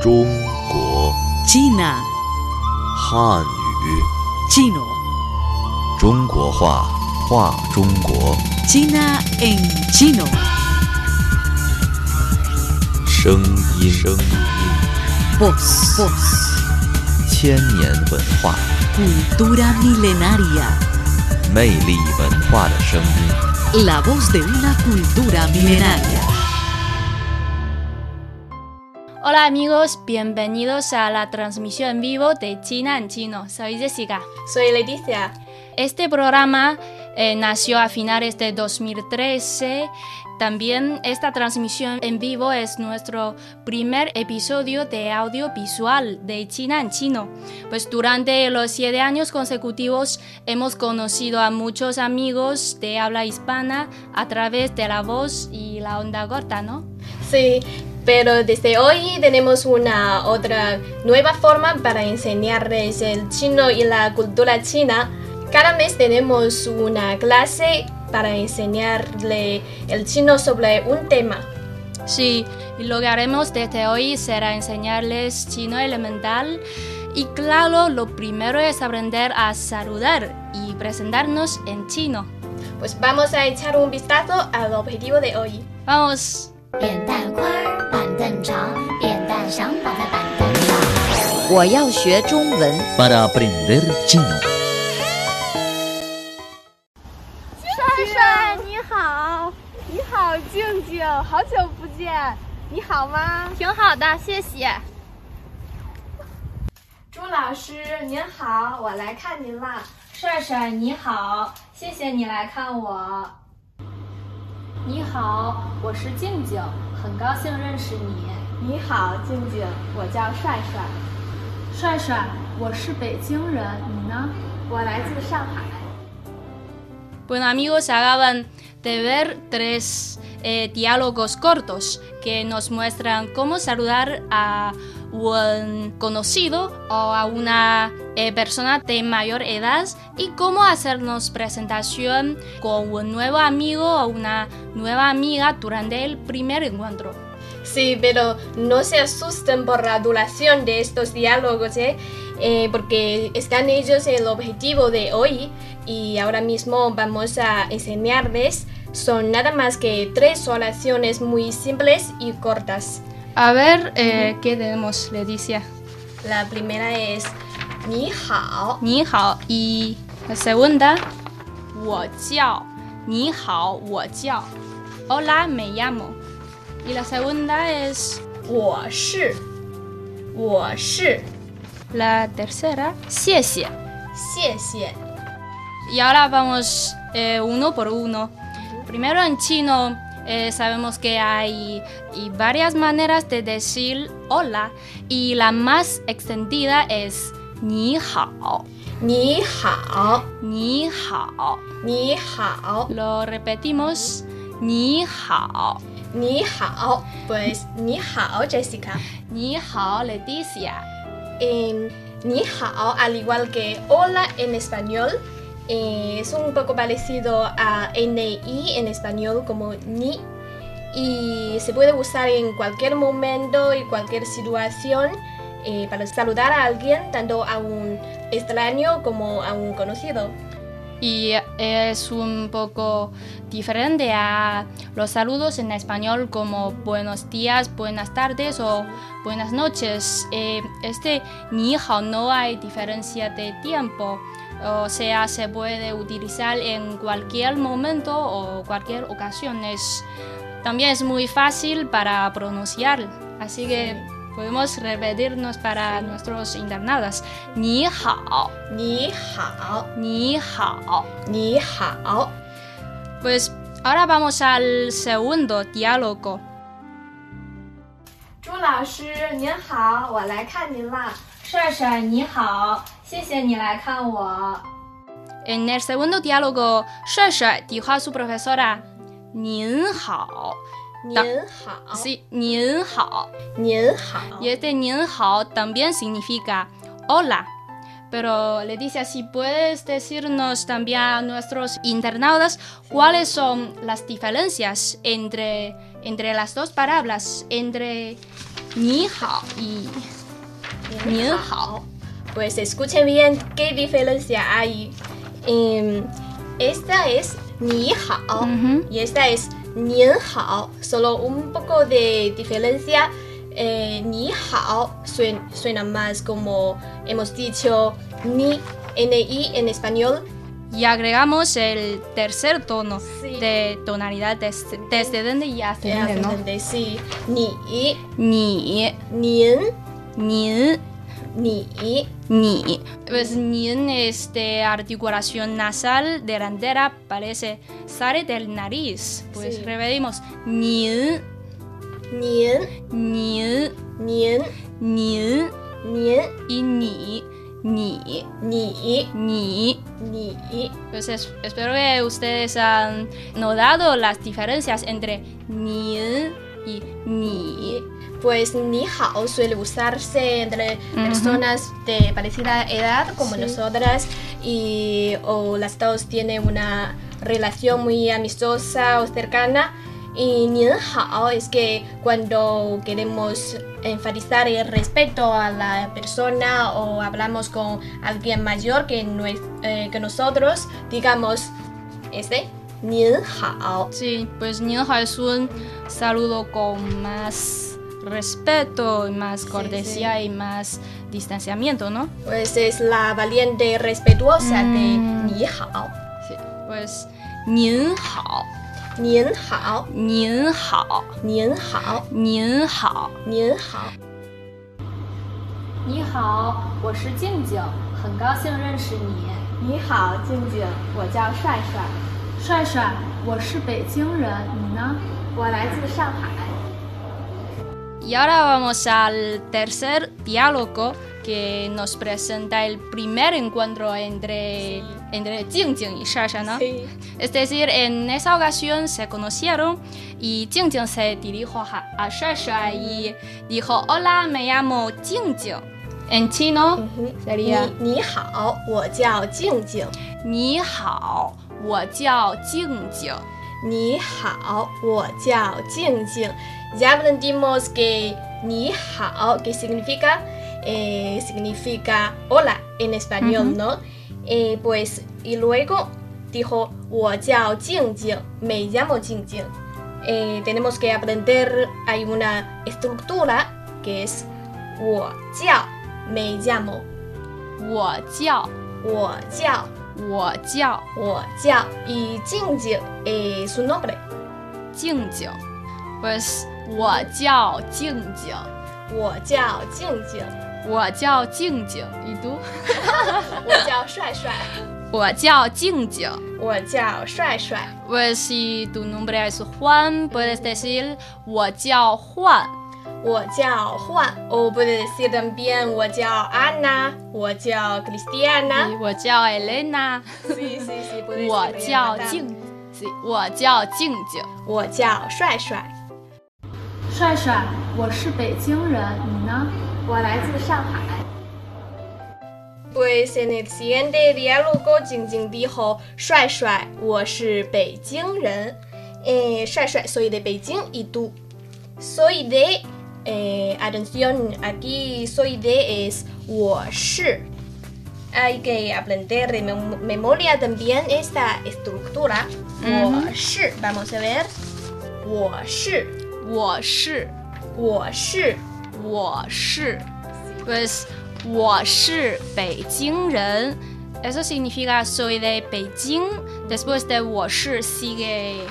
中国 China, 汉语 chino, 中国话话中国 China en chino. 声音声音 Voz, voz, 千年文化 cultura milenaria. 魅力文化的声音。 La voz de una cultura milenaria. Hola amigos, bienvenidos a la transmisión en vivo de China en Chino. Soy Jessica. Soy Leticia. Este programa eh, nació a finales de 2013. También esta transmisión en vivo es nuestro primer episodio de audiovisual de China en chino. Pues durante los siete años consecutivos hemos conocido a muchos amigos de habla hispana a través de la voz y la onda corta, ¿no? Sí, pero desde hoy tenemos una otra nueva forma para enseñarles el chino y la cultura china. Cada mes tenemos una clase para enseñarle el chino sobre un tema. Sí, y lo que haremos desde hoy será enseñarles chino elemental. Y claro, lo primero es aprender a saludar y presentarnos en chino. Pues vamos a echar un vistazo al objetivo de hoy. Vamos. 扁担宽儿板凳 长，扁担想绑在板凳上。我要学中文。Para aprender chino. 帅帅，你好！你好，静静，好久不见，你好吗？挺好的，谢谢。朱老师您好，我来看您啦。帅帅你好，谢谢你来看我。你好，我是静静，很高兴认识你。你好，静静，我叫帅帅，帅帅，我是北京人，你呢？我来自上海。Bueno amigos, acaban de ver tres eh, diálogos cortos que nos muestran cómo saludar a un conocido o a una eh, persona de mayor edad y cómo hacernos presentación con un nuevo amigo o una nueva amiga durante el primer encuentro. Sí, pero no se asusten por la duración de estos diálogos, ¿eh? Eh, porque están ellos el objetivo de hoy y ahora mismo vamos a enseñarles. Son nada más que tres oraciones muy simples y cortas. A ver, eh, ¿qué tenemos, Leticia? La primera es Ni hao. Ni hao. Y la segunda, Wo jiao. Ni hao, wo jiao. Hola, me llamo. Y la segunda es Wo shi. Wo shi. La tercera, Xie xie. Xie xie. Y ahora vamos eh, uno por uno. Primero en chino. Eh, sabemos que hay varias maneras de decir hola y la más extendida es ni hao. Ni hao. Ni hao. Ni hao. Lo repetimos. Ni hao. Ni hao. Pues ni hao, Jessica. Ni hao, Leticia. En ni hao, al igual que hola en español, eh, es un poco parecido a ni en español como ni y se puede usar en cualquier momento y cualquier situación eh, para saludar a alguien, tanto a un extraño como a un conocido. Y es un poco diferente a los saludos en español como buenos días, buenas tardes o buenas noches. Eh, este ni hao no hay diferencia de tiempo O sea, se puede utilizar en cualquier momento o cualquier ocasión. Es, también es muy fácil para pronunciar. Así que podemos repetirnos para nuestros internados. Ni hao, 你好， ni hao. 你好， Pues ahora vamos al segundo diálogo. 朱老师您好，我来看您啦。 帅帅你好，谢谢你来看我。 En el segundo diálogo, Shuai Shuai dijo a su profesora, 您好.您好， Sí, 您好.您好， Y este 您好 también significa hola. Pero Leticia, si puedes decirnos también a nuestros internautas cuáles son las diferencias entre, entre las dos palabras, entre 你好 y 您好。Pues escuchen bien qué diferencia hay. Em, esta es ni hao y esta es nian hao. Solo un poco de diferencia. Eh, ni hao suen- suena más como hemos dicho ni, ni en español. Y agregamos el tercer tono Sí. de tonalidad desde, desde donde y hasta donde, ¿no? sí. Ni, Ni, ni, ni, ni. Pues ni es de articulación nasal delantera, parece sale del nariz. Pues Sí. repetimos ni, nian, ni, nian, ni nian, y ni, ni, ni, ni. ni. Pues es- espero que ustedes han notado las diferencias entre ni y ni. Pues ni hao suele usarse entre personas de parecida edad como Sí. nosotras y o las dos tienen una relación muy amistosa o cercana. Y ni hao es que cuando queremos enfatizar el respeto a la persona o hablamos con alguien mayor que, nue- eh, que nosotros, digamos, este, ni hao. Sí, pues ni hao es un saludo con más respeto y más cortesía y más distanciamiento, ¿no? Pues es la valiente respetuosa Mm. de ni hao. Sí, pues ni hao, ni hao, ni hao, ni hao, ni hao. 你好，你好，我是静静，很高兴认识你。你好，静静，我叫帅帅，帅帅，我是北京人，你呢？我来自上海。 Y ahora vamos al tercer diálogo que nos presenta el primer encuentro entre, entre Jingjing y Shasha, ¿no? Sí. Es decir, en esa ocasión se conocieron y Jingjing se dirigió a, a Shasha y dijo, hola, me llamo Jingjing. En chino sería, 你你好，我叫静静。你好， 我叫静静。你好，我叫静静。Ya aprendimos que 你好 que significa eh, significa hola en español, ¿no? Eh, pues y luego dijo 我叫静静，me llamo 静静。Eh, tenemos que aprender hay una estructura que es 我叫 me llamo 我叫，我叫 我叫我叫 y 静静 eh, su nombre 静静。Pues 我叫静静，我叫静静，我叫静静。伊都？我叫帅帅，我叫静静。我叫帅帅，Pues si tu nombre es Juan, puedes decir 我叫焕。我叫焕，o puede decir también 我叫 Ana，我叫 Cristiana，我叫 Elena，sí sí sí，puede 我叫 Renata 静，我叫静静。我叫帅帅，帅帅，我是北京人，你呢？我来自上海。Pues en el siguiente diálogo, Jing Jing dijo, 帅帅，我是北京人。Eh, 帅帅 soy de Beijing y tú. Soy de, eh, atención, aquí soy de es 我是。Hay que aprender de mem- memoria también esta estructura. 我是 vamos a ver. 我是，我是，我是，我是，pues 我是北京人。Eso significa soy de Beijing. Después de 我是 sigue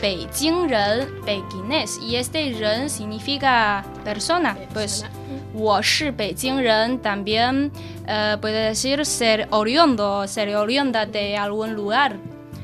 北京人 Beijingés y este 人 significa persona. Pues 我是北京人 también eh, puede decir ser oriundo, ser oriunda de algún lugar.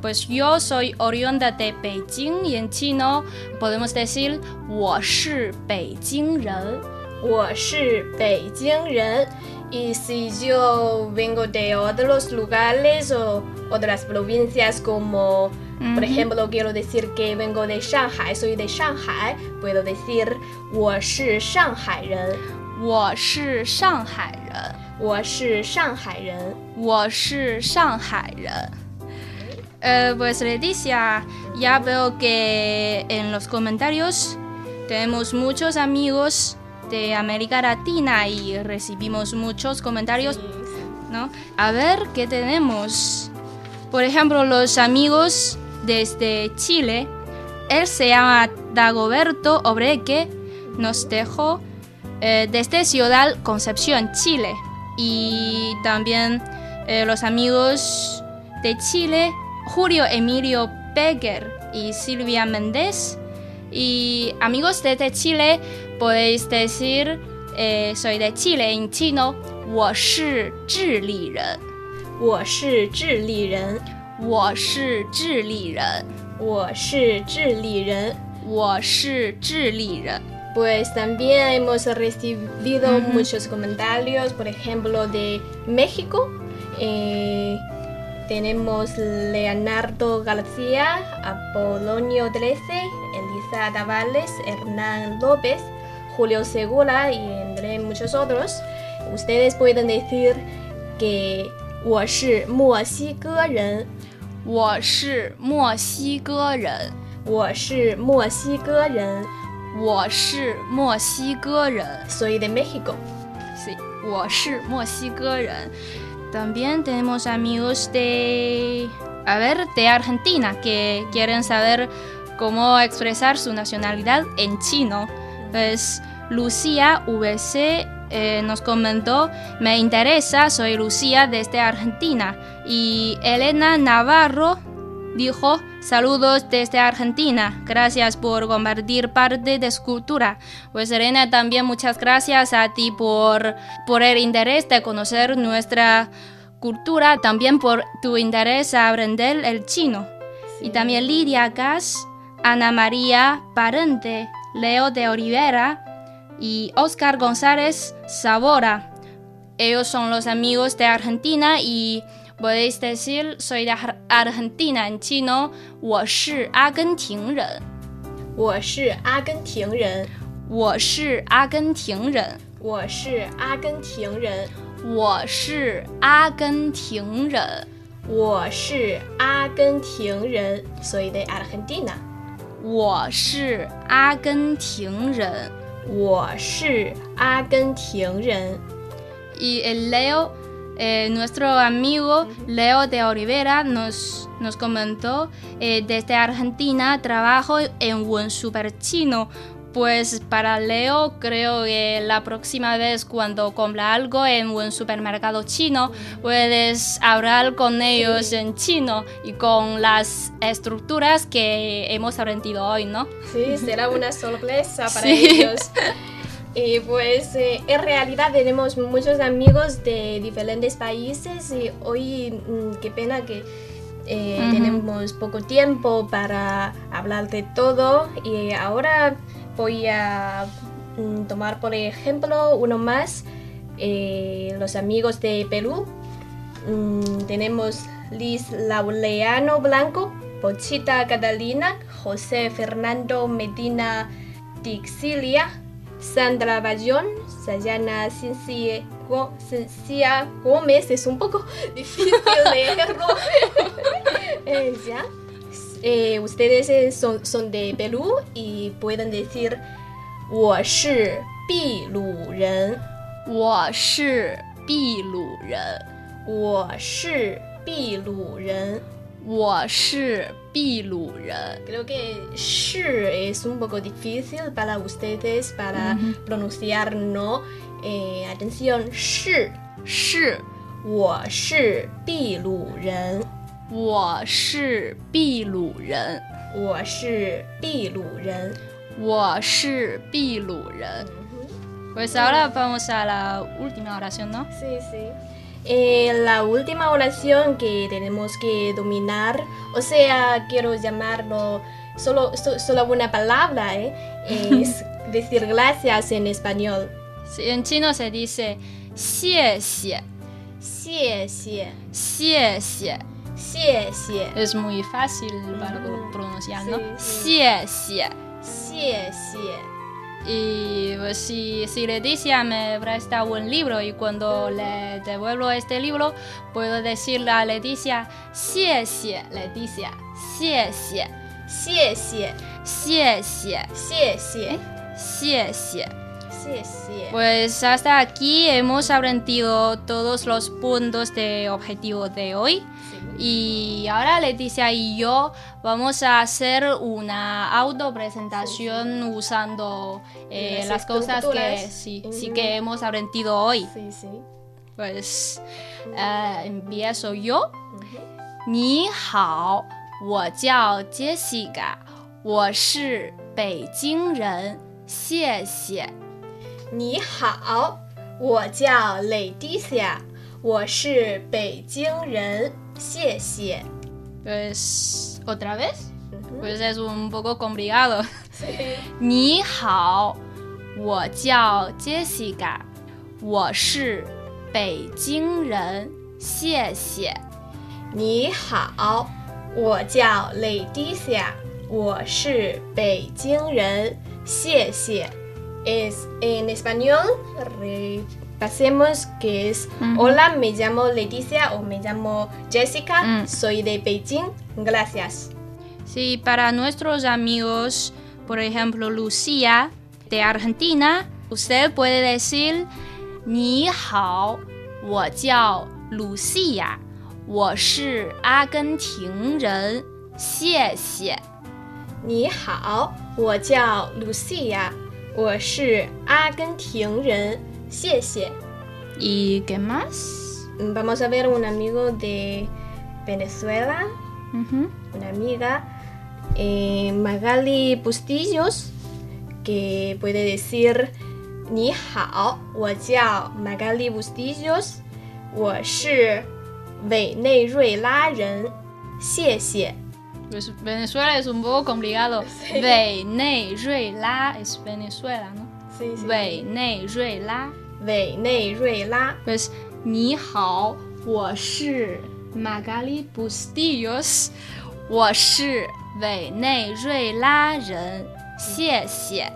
Pues yo soy oriunda de Beijing y en chino podemos decir 我是北京人。我是北京人。Y si yo vengo de otros lugares o otras provincias como, por ejemplo, quiero decir que vengo de Shanghai, soy de Shanghai, puedo decir 我是上海人，我是上海人，我是上海人。我是上海人。Eh, pues Leticia, ya veo que en los comentarios tenemos muchos amigos de América Latina y recibimos muchos comentarios, ¿no? A ver qué tenemos. Por ejemplo, los amigos desde Chile, él se llama Dagoberto Obreque, nos dejó eh, desde Ciudad Concepción, Chile. Y también eh, los amigos de Chile, Julio Emilio Becker y Silvia Méndez. Y amigos desde Chile, podéis decir, eh, soy de Chile en chino, 我是智利人。我是智利人， 我是智利人，我是智利人。我是智利人。 Pues también hemos recibido muchos comentarios, por ejemplo, de México. Eh, tenemos Leonardo García, Apolonio 13, Elisa Tavales, Hernán López, Julio Segura y entre muchos otros. Ustedes pueden decir que 我是墨西哥人， 我是墨西哥人，我是墨西哥人我是墨西哥人。 ，soy de México。 Sí, 我是墨西哥人。También tenemos amigos de, a ver, de Argentina que quieren saber cómo expresar su nacionalidad en chino. Pues Lucía VC eh, nos comentó, me interesa, soy Lucía desde Argentina. Y Elena Navarro dijo, saludos desde Argentina, gracias por compartir parte de su cultura. Pues Elena, también muchas gracias a ti por, por el interés de conocer nuestra cultura, también por tu interés a aprender el chino. Y también Lidia Gas, Ana María Parente, Leo de Olivera y Oscar González Sabora. Ellos son los amigos de Argentina y podéis decir soy de Ar- Argentina en chino, 我是阿根廷人。我是阿根廷人，我是阿根廷人。我是阿根廷人，我是阿根廷人。我是阿根廷人，soy de Argentina。我是阿根廷人。 我是阿根廷人。 Y el Leo, eh, nuestro amigo Leo de Olivera, nos, nos comentó eh, desde Argentina trabajo en un super chino. Pues para Leo creo que la próxima vez cuando compra algo en un supermercado chino puedes hablar con ellos en chino y con las estructuras que hemos aprendido hoy, ¿no? Sí, será una sorpresa para Sí. ellos. Y pues eh, en realidad tenemos muchos amigos de diferentes países y hoy mm, qué pena que eh, tenemos poco tiempo para hablar de todo y ahora voy a mm, tomar por ejemplo uno más, eh, los amigos de Perú. Mm, tenemos Liz Laureano Blanco, Pochita Catalina, José Fernando Medina Tixilia, Sandra Bayón, Sayana Cincia, Go- Cincia Gómez, es un poco difícil leerlo. Eh, ya. Eh, ustedes eh, son, son de Perú y pueden decir 我是秘鲁人，我是秘鲁人。我是秘鲁人。我是秘鲁人。 Creo que shi es un poco difícil para ustedes para pronunciar, ¿no? eh, atención, Shi, Shi, Wo Shi Bi Lu Ren. Wo Shi Bi Lu Ren. Wo Shi Bi Lu Ren. Wo Shi Bi Lu Ren. Pues ahora vamos a la última oración, ¿no? Sí, sí. Eh, la última oración que tenemos que dominar, o sea, quiero llamarlo solo, so, solo una palabra, ¿eh? es decir gracias en español. En chino se dice xie xie. Xie xie. Es muy fácil para mm, pronunciar, ¿no? Xie Y pues, si, si le dice, me presta un libro y cuando mm. le devuelvo este libro, puedo decirle a Leticia, xie Leticia, xie xie, xie xie, xie. ¿Eh? 谢 谢谢。 Pues hasta aquí hemos aprendido todos los puntos de objetivo de hoy. Y ahora Leticia y yo vamos a hacer una autopresentación usando eh, Las las cosas que estructuras. sí, sí Ujú. que hemos aprendido hoy. Sí, sí. Pues eh, empiezo yo. 你好，我叫 Jessica，我是北京人，谢谢。 你好，我叫 Leticia，我是北京人，谢谢。Pues otra vez. Ujú. Pues es un poco complicado. 你好，我叫 Jessica，我是北京人，谢谢。你好，我叫 Leticia，我是北京人，谢谢。es en español, repasemos que es. Hola, me llamo Leticia o me llamo Jessica, mm. soy de Beijing, gracias. Sí, para nuestros amigos, por ejemplo, Lucía de Argentina, usted puede decir Ni hao, wo jiao Lucía, wo shi ren. Ni hao, wo jiao Lucía. 我是阿根廷人，谢谢。 ¿Y qué más? Vamos a ver un amigo de Venezuela, Ujú. una amiga, eh, Magali Bustillos, que puede decir 你好，我叫 Magali Bustillos，我是委内瑞拉人，谢谢。 Venezuela es un poco complicado. Sí. Venezuela es Venezuela, ¿no? Sí, sí. Venezuela. Venezuela. Pues ni hao, wo Magali Bustillos. Wo Venezuela ren. Xie.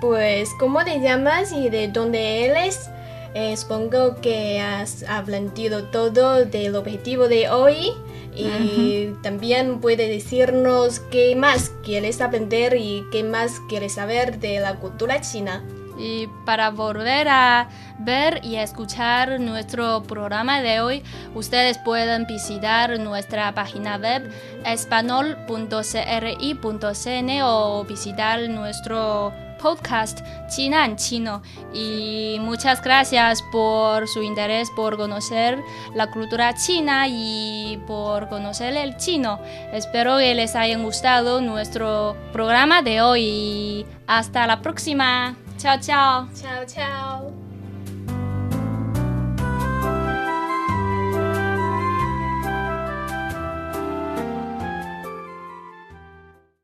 Pues, ¿cómo te llamas y de dónde eres? Eh, supongo que has aprendido todo del objetivo de hoy y también puede decirnos qué más quieres aprender y qué más quieres saber de la cultura china. Y para volver a ver y escuchar nuestro programa de hoy, ustedes pueden visitar nuestra página web espanol.cri.cn o visitar nuestro podcast China en Chino. Y muchas gracias por su interés por conocer la cultura china y por conocer el chino. Espero que les haya gustado nuestro programa de hoy. Hasta la próxima. Chao, chao. Chao, chao.